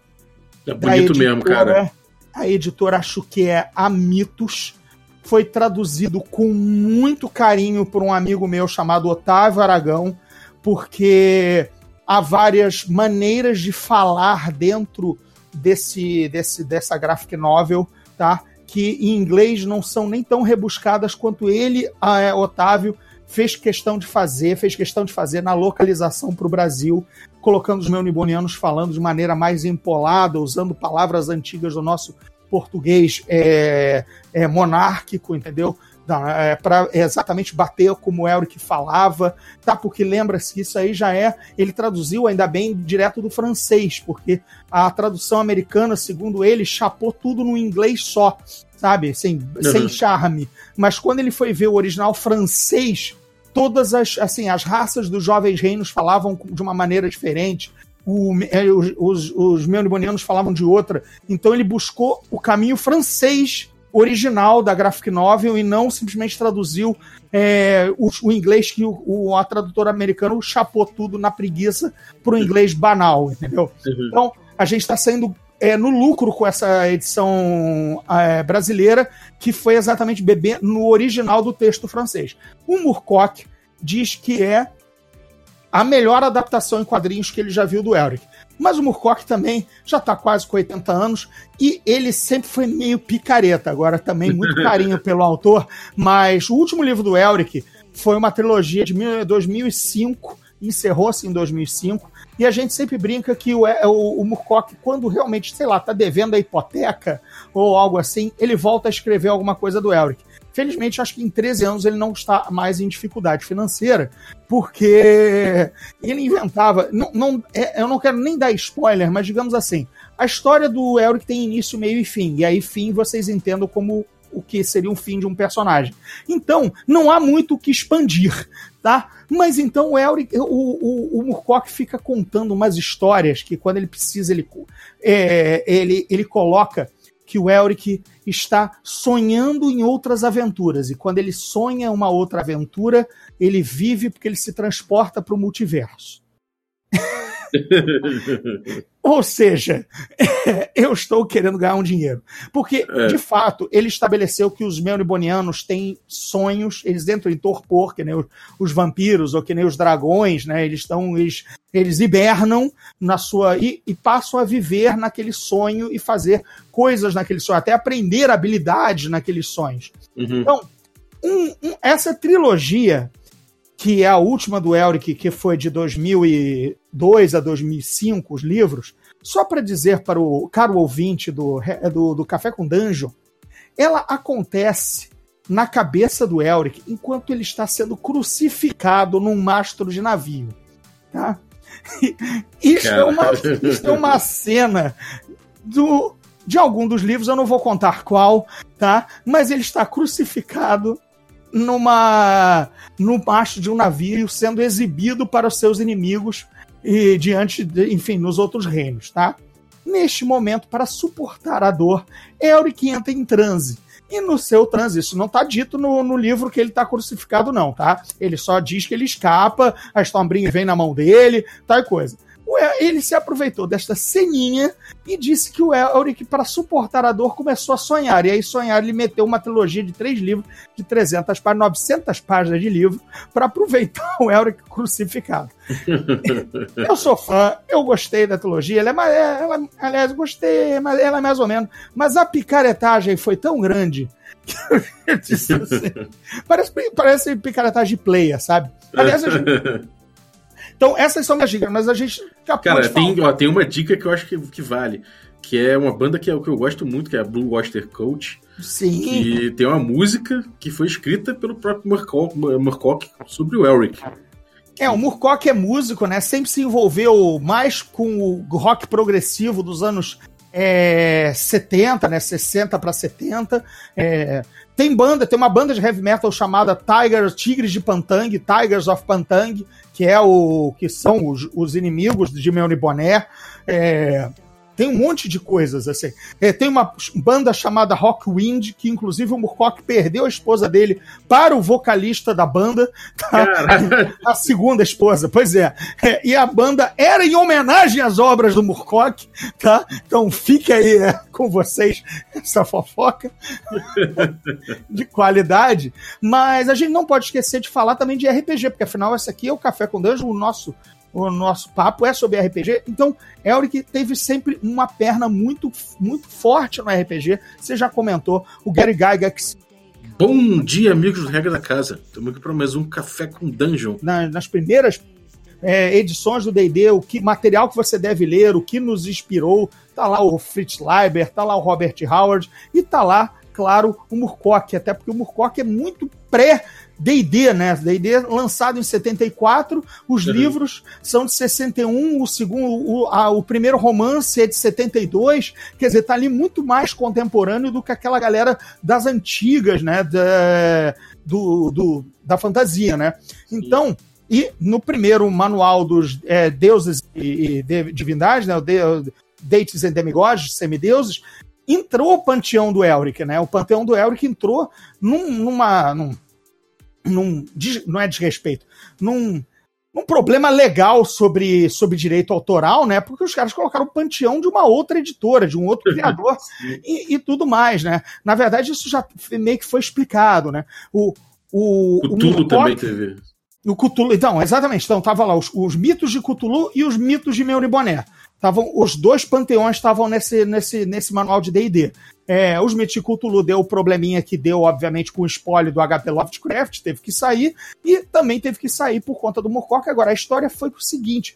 É bonito editora, mesmo, cara. A editora acho que é a Mitos. Foi traduzido com muito carinho por um amigo meu chamado Otávio Aragão, porque há várias maneiras de falar dentro desse, desse dessa graphic novel, tá? Que em inglês não são nem tão rebuscadas quanto ele, a, Otávio, fez questão de fazer, fez questão de fazer na localização para o Brasil, colocando os meunibonianos falando de maneira mais empolada, usando palavras antigas do nosso português é, é, monárquico, entendeu? É, para exatamente bater como o Elric falava, tá? Porque lembra-se que isso aí já é. Ele traduziu ainda bem direto do francês, porque a tradução americana, segundo ele, chapou tudo no inglês só, sabe? Sem, uhum. sem charme. Mas quando ele foi ver o original francês, todas as, assim, as raças dos jovens reinos falavam de uma maneira diferente. O, os, os, os meunibonianos falavam de outra. Então ele buscou o caminho francês original da graphic novel e não simplesmente traduziu é, o, o, inglês que o, o a tradutora americana chapou tudo na preguiça para o inglês banal, entendeu? Uhum. Então a gente está saindo é, no lucro com essa edição é, brasileira, que foi exatamente beber no original do texto francês. O Murcock diz que é a melhor adaptação em quadrinhos que ele já viu do Elric. Mas o Murcock também já está quase com 80 anos e ele sempre foi meio picareta. Agora também muito carinho pelo autor, mas o último livro do Elric foi uma trilogia de 2005, encerrou-se em 2005 e a gente sempre brinca que o, o, o Murcock, quando realmente, sei lá, tá devendo a hipoteca ou algo assim, ele volta a escrever alguma coisa do Elric. Felizmente, acho que em 13 anos ele não está mais em dificuldade financeira, porque ele inventava. Não, não, é, eu não quero nem dar spoiler, mas digamos assim: a história do Elric tem início, meio e fim. E aí, fim, vocês entendam como o que seria um fim de um personagem. Então, não há muito o que expandir, tá? Mas então o Elric, o, o, o Murkock fica contando umas histórias que quando ele precisa, ele, é, ele, ele coloca que o Elric está sonhando em outras aventuras. E quando ele sonha uma outra aventura, ele vive porque ele se transporta para o multiverso. Ou seja, eu estou querendo ganhar um dinheiro. Porque, é. de fato, ele estabeleceu que os melnibonianos têm sonhos, eles entram em torpor, que nem os, os vampiros ou que nem os dragões, né? Eles estão. Eles, eles hibernam na sua. E, e, passam a viver naquele sonho e fazer coisas naquele sonho, até aprender habilidades naqueles sonhos. Uhum. Então, um, um, essa trilogia que é a última do Elric, que foi de 2002 a 2005, os livros, só para dizer para o caro ouvinte do, do, do Café com Dungeon, ela acontece na cabeça do Elric enquanto ele está sendo crucificado num mastro de navio. Tá? Isso, é uma, isso é uma cena do, de algum dos livros, eu não vou contar qual, tá? Mas ele está crucificado numa no mastro de um navio sendo exibido para os seus inimigos e diante, de, enfim, nos outros reinos, tá? Neste momento, para suportar a dor, Elric entra em transe. E no seu transe, isso não está dito no, no, livro que ele está crucificado, não, tá? Ele só diz que ele escapa, a Stormbring vem na mão dele, tal coisa ele se aproveitou desta ceninha e disse que o Elric, para suportar a dor, começou a sonhar. E aí, sonhar, ele meteu uma trilogia de três livros, de 300 páginas, 900 páginas de livro, para aproveitar o Elric crucificado. eu sou fã, eu gostei da trilogia. Ela é, mais, ela, aliás, gostei, mas ela é mais ou menos. Mas a picaretagem foi tão grande que eu disse assim. Parece, parece picaretagem de player, sabe? Aliás, a gente. Então, essas são minhas dicas, mas a gente já Cara, tem, ó, tem uma dica que eu acho que, que vale. Que é uma banda que é que eu gosto muito, que é a Blue Oyster Cult. Sim. E tem uma música que foi escrita pelo próprio Murcock, sobre o Elric. É, o Murcock é músico, né? Sempre se envolveu mais com o rock progressivo dos anos é, 70, né? 60 para 70. É, tem banda, tem uma banda de heavy metal chamada Tigers, Tigres de Pantang, Tigers of Pantang, que é o que são os, os inimigos de Melny Boné. É, tem um monte de coisas, assim. É, tem uma banda chamada Rockwind, que inclusive o Murcock perdeu a esposa dele para o vocalista da banda, tá? a segunda esposa, pois é. é. E a banda era em homenagem às obras do Murcock, tá? Então fique aí é, com vocês essa fofoca de qualidade. Mas a gente não pode esquecer de falar também de RPG, porque afinal esse aqui é o Café com Dungeon, o nosso o nosso papo é sobre RPG. Então, Elric teve sempre uma perna muito, muito forte no RPG. Você já comentou, o Gary Gygax. Bom dia, amigos do Regra da Casa. Estamos aqui para mais um Café com Dungeon. Na, nas primeiras é, edições do D&D, o que material que você deve ler, o que nos inspirou. Tá lá o Fritz Leiber, tá lá o Robert Howard e tá lá, claro, o Murcock, até porque o Murcock é muito pré D&D, né? D&D lançado em 74, os uhum. livros são de 61, o segundo, o, a, o primeiro romance é de 72, quer dizer, tá ali muito mais contemporâneo do que aquela galera das antigas, né? Da, do, do, da fantasia, né? Então, e no primeiro manual dos é, deuses e, e divindades, né? O de, Deities and Demigods, semideuses, entrou o panteão do Elric, né? O panteão do Elric entrou num, numa, num, num não é desrespeito, num, num problema legal sobre, sobre direito autoral, né? Porque os caras colocaram o panteão de uma outra editora, de um outro criador e, e, tudo mais, né? Na verdade, isso já meio que foi explicado, né? O, o, o Cthulhu também teve. O Cthulhu, então, exatamente. Então, tava lá os, os mitos de Cthulhu e os mitos de Meuriboné. Tavam, os dois panteões estavam nesse, nesse, nesse manual de D&D. É, os Cthulhu deu o probleminha que deu, obviamente, com o spoiler do HP Lovecraft, teve que sair, e também teve que sair por conta do Murkock. Agora, a história foi o seguinte,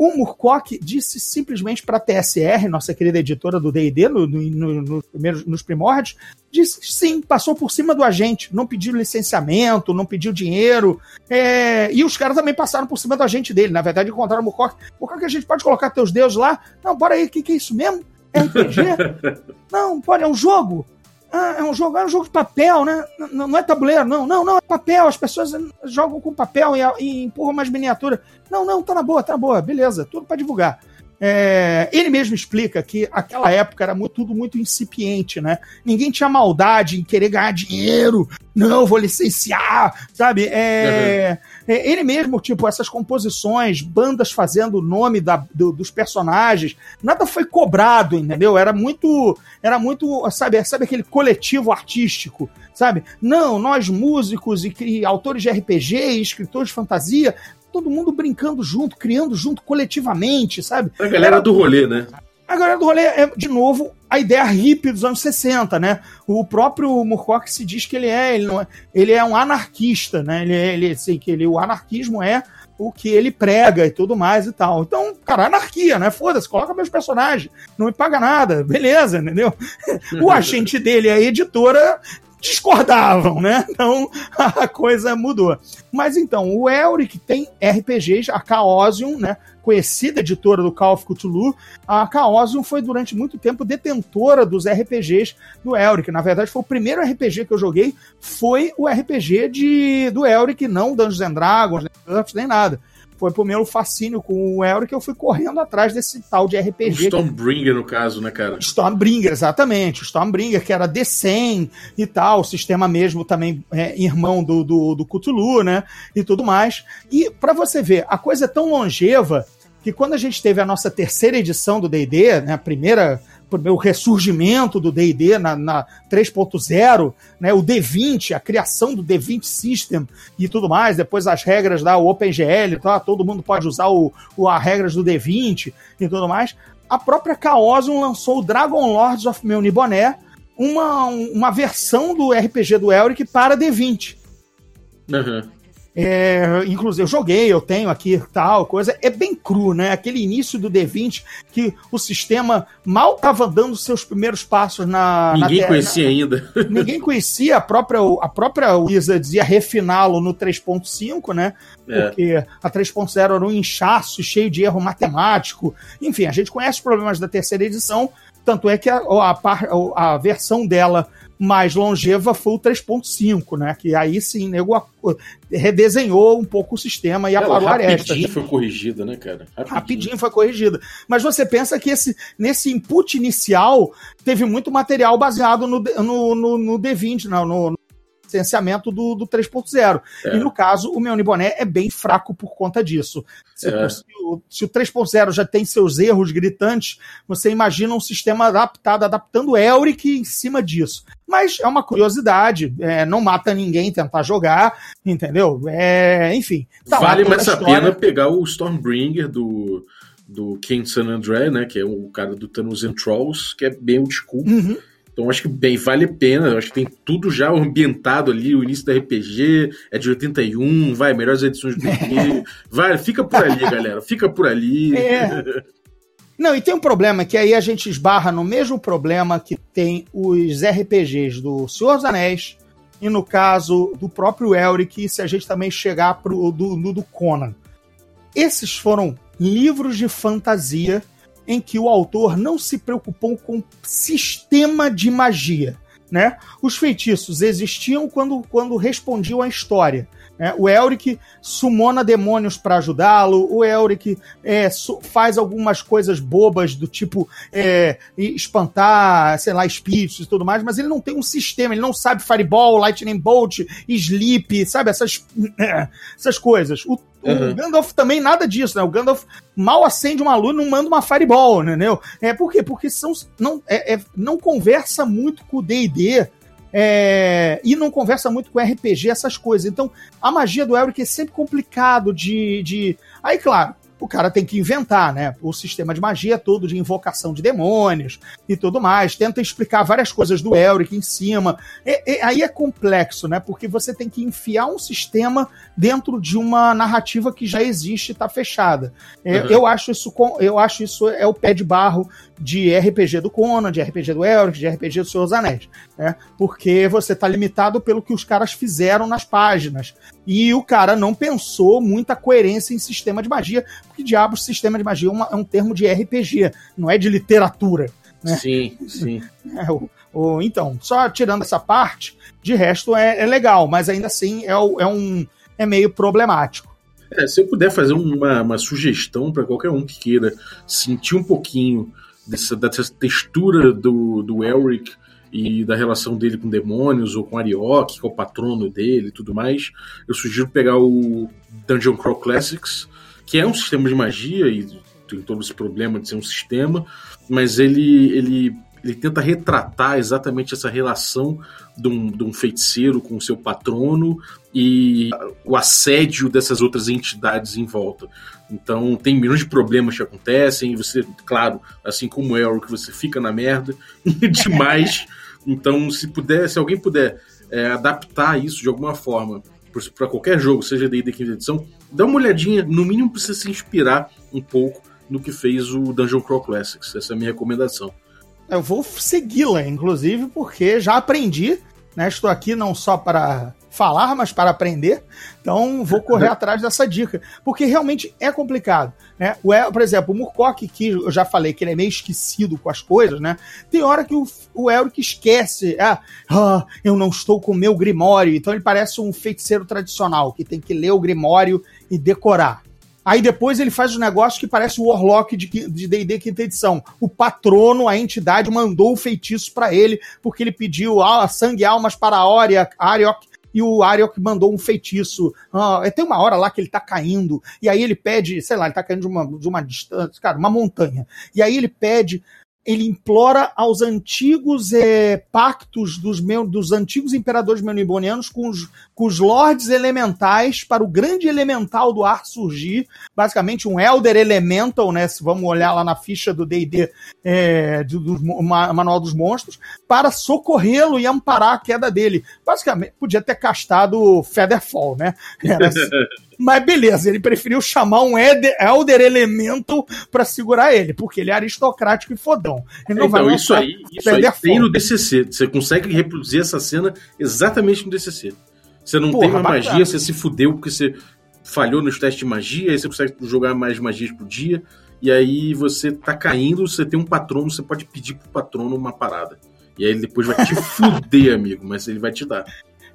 o Murcock disse simplesmente para a TSR, nossa querida editora do D&D, no, no, no, nos primórdios, disse sim, passou por cima do agente, não pediu licenciamento, não pediu dinheiro, é, e os caras também passaram por cima do agente dele, na verdade encontraram o Murcock, Murcock, a gente pode colocar teus deuses lá? Não, bora aí, o que, que é isso mesmo? RPG? não, pode, é um jogo? Ah, é um jogo, é um jogo de papel, né? Não, não é tabuleiro, não, não, não, é papel. As pessoas jogam com papel e, e empurram umas miniaturas. Não, não, tá na boa, tá na boa, beleza, tudo para divulgar. É, ele mesmo explica que aquela época era muito, tudo muito incipiente, né? Ninguém tinha maldade em querer ganhar dinheiro. Não, vou licenciar, sabe? É, uhum. é, ele mesmo, tipo, essas composições, bandas fazendo o nome da, do, dos personagens, nada foi cobrado, entendeu? Era muito, era muito, sabe, sabe aquele coletivo artístico, sabe? Não, nós músicos e, e autores de RPG e escritores de fantasia todo mundo brincando junto, criando junto coletivamente, sabe? A galera Era... do rolê, né? A galera do rolê é, de novo, a ideia hippie dos anos 60, né? O próprio Murcock se diz que ele é, ele, não é, ele é um anarquista, né? Ele, é, ele assim, que ele, o anarquismo é o que ele prega e tudo mais e tal. Então, cara, anarquia, né? Foda-se, coloca meus personagens, não me paga nada, beleza, entendeu? o agente dele, a editora, discordavam, né? Então a coisa mudou. Mas então, o Elric tem RPGs, a Chaosium, né? Conhecida editora do Call of Cthulhu, a Chaosium foi durante muito tempo detentora dos RPGs do Elric. Na verdade, foi o primeiro RPG que eu joguei, foi o RPG de, do Elric, não Dungeons and Dragons, nem nem nada foi pro meu fascínio com o Elric que eu fui correndo atrás desse tal de RPG. O Stormbringer, no caso, né, cara? Stormbringer, exatamente. O Stormbringer, que era D100 e tal, o sistema mesmo também é, irmão do, do, do Cthulhu, né? E tudo mais. E para você ver, a coisa é tão longeva que quando a gente teve a nossa terceira edição do D&D, né, a primeira o ressurgimento do D&D na, na 3.0, né, o D20, a criação do D20 System e tudo mais, depois as regras da OpenGL, tá, todo mundo pode usar o, o, as regras do D20 e tudo mais. A própria Chaosium lançou o Dragon Lords of Melniboné, uma, uma versão do RPG do Elric para D20. Uhum. É, inclusive, eu joguei, eu tenho aqui tal coisa. É bem cru, né? Aquele início do D20 que o sistema mal estava dando seus primeiros passos na. Ninguém na conhecia ainda. Ninguém conhecia. A própria, a própria Wizards ia refiná-lo no 3.5, né? É. Porque a 3.0 era um inchaço cheio de erro matemático. Enfim, a gente conhece os problemas da terceira edição. Tanto é que a, a, a versão dela mais longeva foi o 3.5, né? Que aí sim, nego redesenhou um pouco o sistema e aparou arestas. Rapidinho foi corrigida, né, cara? Rapidinho. rapidinho foi corrigida. Mas você pensa que esse, nesse input inicial teve muito material baseado no, no, no, no D20, no, no licenciamento do, do 3.0. É. E no caso, o meu Boné é bem fraco por conta disso. Se, é. se o, se o 3.0 já tem seus erros gritantes, você imagina um sistema adaptado, adaptando o Elric em cima disso. Mas é uma curiosidade, é, não mata ninguém tentar jogar, entendeu? É, enfim. Tá vale mais a pena pegar o Stormbringer do do King San André, né, que é o cara do Thanos and Trolls, que é bem old school. Uhum. Então acho que bem, vale a pena. Acho que tem tudo já ambientado ali. O início da RPG é de 81, vai, melhores edições do RPG. vai, fica por ali, galera. Fica por ali. É. Não, e tem um problema que aí a gente esbarra no mesmo problema que tem os RPGs do Senhor dos Anéis e no caso do próprio Elric, se a gente também chegar pro do, do, do Conan. Esses foram livros de fantasia em que o autor não se preocupou com sistema de magia. Né? Os feitiços existiam quando, quando respondiam à história. Né? O Elric sumona demônios para ajudá-lo, o Elric é, faz algumas coisas bobas do tipo é, espantar, sei lá, espíritos e tudo mais, mas ele não tem um sistema, ele não sabe Fireball, Lightning Bolt, Sleep, sabe? Essas, essas coisas. O Uhum. O Gandalf também nada disso, né? O Gandalf mal acende uma luz, não manda uma fireball, entendeu? É por quê? Porque são, não, é, é não conversa muito com o D&D é, e não conversa muito com RPG, essas coisas. Então, a magia do Elric é sempre complicado de, de... Aí, claro, o cara tem que inventar, né? O sistema de magia todo de invocação de demônios e tudo mais. Tenta explicar várias coisas do Elric em cima. E, e, aí é complexo, né? Porque você tem que enfiar um sistema dentro de uma narrativa que já existe e está fechada. É, uhum. Eu acho isso eu acho isso é o pé de barro de RPG do Conan, de RPG do Elric, de RPG do Senhor dos Anéis, né? Porque você está limitado pelo que os caras fizeram nas páginas. E o cara não pensou muita coerência em sistema de magia, porque diabos, sistema de magia é, uma, é um termo de RPG, não é de literatura. Né? Sim, sim. É, o, o, então, só tirando essa parte, de resto é, é legal, mas ainda assim é, é, um, é meio problemático. É, se eu puder fazer uma, uma sugestão para qualquer um que queira sentir um pouquinho dessa, dessa textura do, do Elric e da relação dele com demônios ou com Ariok, que é o patrono dele e tudo mais, eu sugiro pegar o Dungeon Crawl Classics, que é um sistema de magia e tem todo esse problema de ser um sistema, mas ele, ele, ele tenta retratar exatamente essa relação de um, de um feiticeiro com o seu patrono e o assédio dessas outras entidades em volta. Então tem milhões de problemas que acontecem, e você, claro, assim como é, que você fica na merda demais. Então, se puder, se alguém puder é, adaptar isso de alguma forma para qualquer jogo, seja D&D quinta edição, dá uma olhadinha, no mínimo para você se inspirar um pouco no que fez o Dungeon Crawl Classics. Essa é a minha recomendação. Eu vou segui-la, inclusive, porque já aprendi, né? Estou aqui não só para falar, mas para aprender. Então, vou correr atrás dessa dica, porque realmente é complicado, né? O, por exemplo, o Murkock, que eu já falei que ele é meio esquecido com as coisas, né? Tem hora que o, o Elric esquece, ah, ah, eu não estou com o meu grimório, então ele parece um feiticeiro tradicional, que tem que ler o grimório e decorar. Aí depois ele faz um negócio que parece o Warlock de D&D quinta edição. O patrono, a entidade, mandou o feitiço para ele, porque ele pediu ah, sangue e almas para a Ariok, e o Ariok mandou um feitiço. Ah, tem uma hora lá que ele tá caindo, e aí ele pede, sei lá, ele tá caindo de uma, de uma distância, cara, uma montanha. E aí ele pede ele implora aos antigos é, pactos dos, meu, dos antigos imperadores menibonianos com os, com os lords elementais para o grande elemental do ar surgir, basicamente um Elder Elemental, né? Se vamos olhar lá na ficha do D&D é, do, do, do, Manual dos Monstros, para socorrê-lo e amparar a queda dele. Basicamente, podia ter castado Featherfall, né? Era assim. Mas beleza, ele preferiu chamar um Elder, Elder Elemento para segurar ele, porque ele é aristocrático e fodão. Ele não então, vai isso aí, isso aí tem no DCC. Você consegue reproduzir essa cena exatamente no DCC. Você não Porra, tem bacana. magia, você se fudeu porque você falhou nos testes de magia, aí você consegue jogar mais magias por dia, e aí você tá caindo, você tem um patrono, você pode pedir pro patrono uma parada. E aí ele depois vai te fuder, amigo, mas ele vai te dar.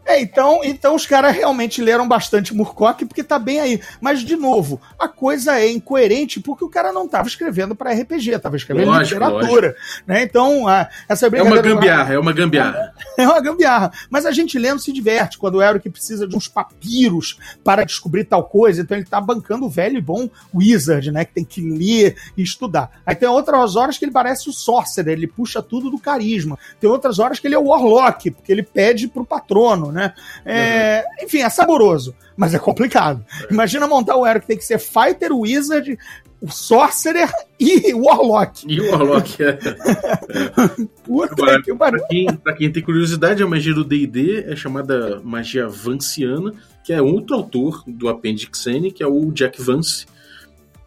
É, então, então os caras realmente leram bastante Murkock porque tá bem aí. Mas, de novo, a coisa é incoerente porque o cara não tava escrevendo para RPG, tava escrevendo lógico, literatura. Lógico. Né? Então, a, essa É uma gambiarra, é uma gambiarra. É uma gambiarra. Mas a gente lendo se diverte quando o Eric precisa de uns papiros para descobrir tal coisa. Então ele tá bancando o velho e bom Wizard, né? Que tem que ler e estudar. Aí tem outras horas que ele parece o Sorcerer, ele puxa tudo do carisma. Tem outras horas que ele é o Warlock, porque ele pede pro patrono né? É, uhum. Enfim, é saboroso, mas é complicado. É. Imagina montar um hero que tem que ser Fighter, Wizard, o Sorcerer e o Warlock. E o Warlock, é. Puta Agora, que pariu. Pra quem, pra quem tem curiosidade, a magia do D&D é chamada magia vanciana, que é outro autor do Appendix N, que é o Jack Vance,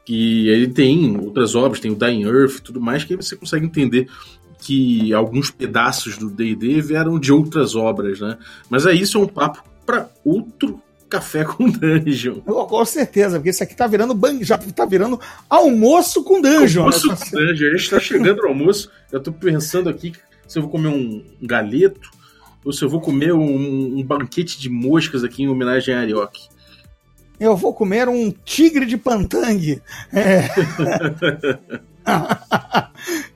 que ele tem outras obras, tem o Dying Earth e tudo mais, que aí você consegue entender que alguns pedaços do D&D vieram de outras obras, né? Mas é isso é um papo para outro café com dungeon. Com certeza, porque isso aqui tá virando ban... já tá virando almoço com dungeon. Almoço né? com dungeon. A gente tá chegando no almoço. Eu tô pensando aqui se eu vou comer um galeto ou se eu vou comer um, um banquete de moscas aqui em homenagem a Arioque. Eu vou comer um tigre de pantangue. É.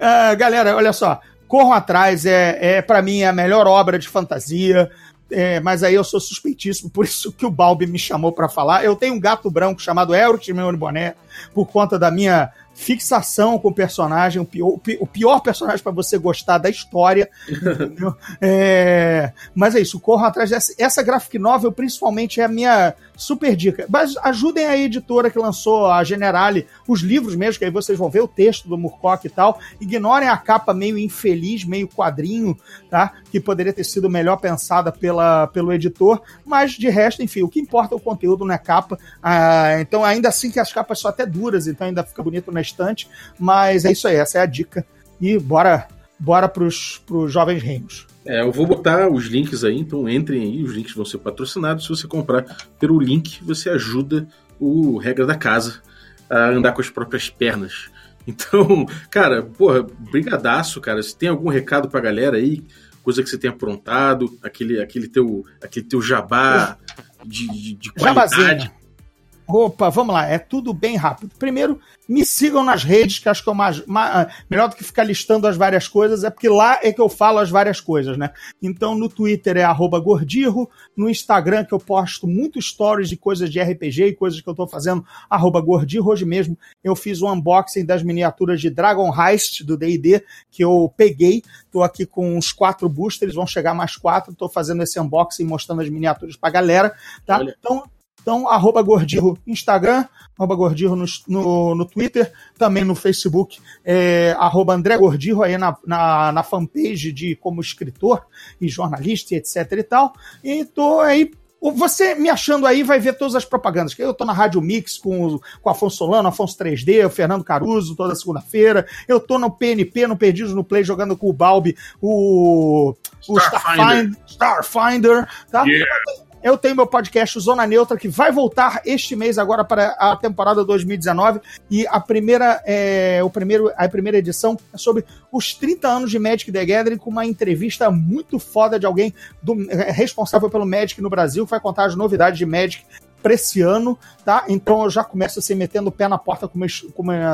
uh, galera, olha só. Corram atrás, é, é para mim a melhor obra de fantasia. É, mas aí eu sou suspeitíssimo, por isso que o Balbi me chamou para falar. Eu tenho um gato branco chamado Elrich meu Boné, por conta da minha fixação com o personagem, o pior, o pior personagem para você gostar da história. é, mas é isso, corram atrás dessa. Essa graphic novel, principalmente, é a minha super dica. Mas ajudem a editora que lançou a Generale, os livros mesmo, que aí vocês vão ver o texto do Murcock e tal. Ignorem a capa meio infeliz, meio quadrinho, tá? Que poderia ter sido melhor pensada pela, pelo editor. Mas de resto, enfim, o que importa é o conteúdo, não é capa. Ah, então, ainda assim que as capas são até duras, então ainda fica bonito na estante. Mas é isso aí, essa é a dica. E bora, bora pros, pros jovens reinos. É, eu vou botar os links aí, então entrem aí, os links vão ser patrocinados. Se você comprar pelo link, você ajuda o Regra da Casa a andar com as próprias pernas. Então, cara, porra, brigadaço, cara. Se tem algum recado pra galera aí, coisa que você tenha aprontado, aquele, aquele, teu, aquele teu jabá de, de, de qualidade. Jabazinho. Opa, vamos lá, é tudo bem rápido. Primeiro, me sigam nas redes, que acho que é mais, mais, ah, melhor do que ficar listando as várias coisas, é porque lá é que eu falo as várias coisas, né? Então no Twitter é gordirro, no Instagram que eu posto muitos stories de coisas de RPG e coisas que eu tô fazendo, gordirro. Hoje mesmo eu fiz um unboxing das miniaturas de Dragon Heist do D&D, que eu peguei, tô aqui com uns quatro boosters, vão chegar mais quatro, tô fazendo esse unboxing mostrando as miniaturas pra galera, tá? Olha. Então então, arroba Gordirro Instagram, arroba Gordirro no, no, no, Twitter, também no Facebook, é, arroba André Gordirro aí na, na, na, fanpage de como escritor e jornalista, etc e tal. E tô aí. Você me achando aí vai ver todas as propagandas. Eu tô na Rádio Mix com, com Afonso Solano, Afonso 3D, o Fernando Caruso, toda segunda-feira. Eu tô no PNP, no Perdidos no Play, jogando com o Balbi, o, o Starfinder. Starfinder, tá? Yeah. Eu tenho meu podcast Zona Neutra, que vai voltar este mês agora para a temporada 2019. E a primeira, é, o primeiro, a primeira edição é sobre os 30 anos de Magic the Gathering, com uma entrevista muito foda de alguém do, é, responsável pelo Magic no Brasil, que vai contar as novidades de Magic para esse ano, tá? Então eu já começo assim metendo o pé na porta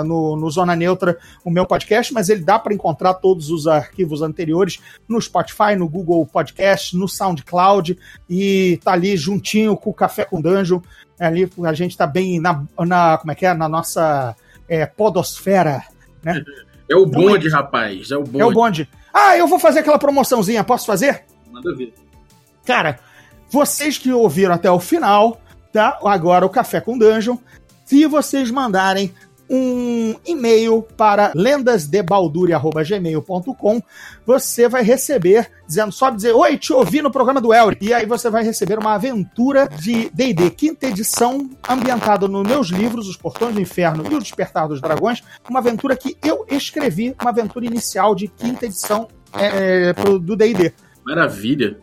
no, no, Zona Neutra, o meu podcast, mas ele dá para encontrar todos os arquivos anteriores no Spotify, no Google Podcast, no SoundCloud e tá ali juntinho com o Café com Dungeon. Ali a gente tá bem na, na como é que é, na nossa é, podosfera, né? É o então, bonde, então, rapaz, é o bonde. É o bonde. Ah, eu vou fazer aquela promoçãozinha, posso fazer? Manda ver. Cara, vocês que ouviram até o final, Agora o Café com Dungeon. Se vocês mandarem um e-mail para lendasdebalduri.gmail.com, você vai receber, dizendo só dizer, oi, te ouvi no programa do Elric. E aí você vai receber uma aventura de D&D, quinta edição, ambientada nos meus livros, Os Portões do Inferno e O Despertar dos Dragões, uma aventura que eu escrevi, uma aventura inicial de quinta edição é, do D&D. Maravilha,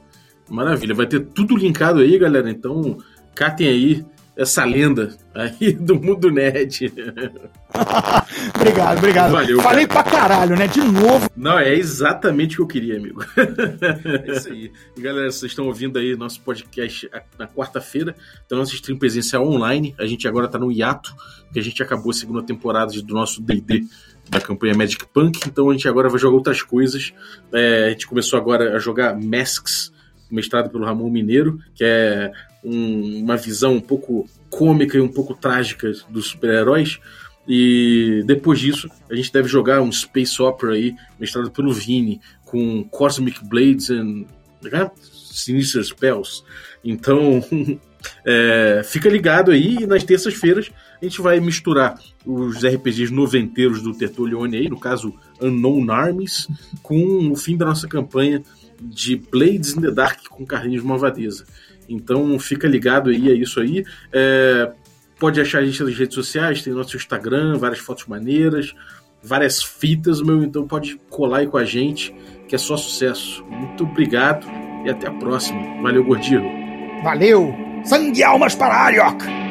maravilha. Vai ter tudo linkado aí, galera, então catem aí essa lenda aí do mundo nerd. obrigado, obrigado. Valeu, Falei cara. pra caralho, né? De novo. Não, é exatamente o que eu queria, amigo. é isso aí. E, galera, vocês estão ouvindo aí nosso podcast na quarta-feira. Então, nosso stream presencial online. A gente agora tá no hiato, porque a gente acabou a segunda temporada do nosso D&D da campanha Magic Punk, então a gente agora vai jogar outras coisas. É, a gente começou agora a jogar Masks, mestrado pelo Ramon Mineiro, que é um, uma visão um pouco cômica e um pouco trágica dos super-heróis. E depois disso, a gente deve jogar um Space Opera aí, mestrado pelo Vini, com Cosmic Blades and né? Sinister Spells. Então, é, fica ligado aí e nas terças-feiras a gente vai misturar os RPGs noventeiros do Tertulione aí, no caso Unknown Armies, com o fim da nossa campanha de Blades in the Dark com Carlinhos Malvadeza. Então fica ligado aí, é isso aí. É, pode achar a gente nas redes sociais, tem nosso Instagram, várias fotos maneiras, várias fitas, meu, então pode colar aí com a gente, que é só sucesso. Muito obrigado e até a próxima. Valeu, Gordinho. Valeu! Sangue almas para Ariok!